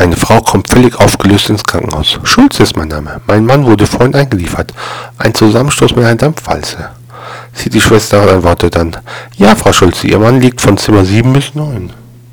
Eine Frau kommt völlig aufgelöst ins Krankenhaus. Schulze ist mein Name. Mein Mann wurde vorhin eingeliefert. Ein Zusammenstoß mit einer Dampfwalze. Sieht die Schwester und antwortet dann. Ja, Frau Schulze, Ihr Mann liegt von Zimmer 7 bis 9.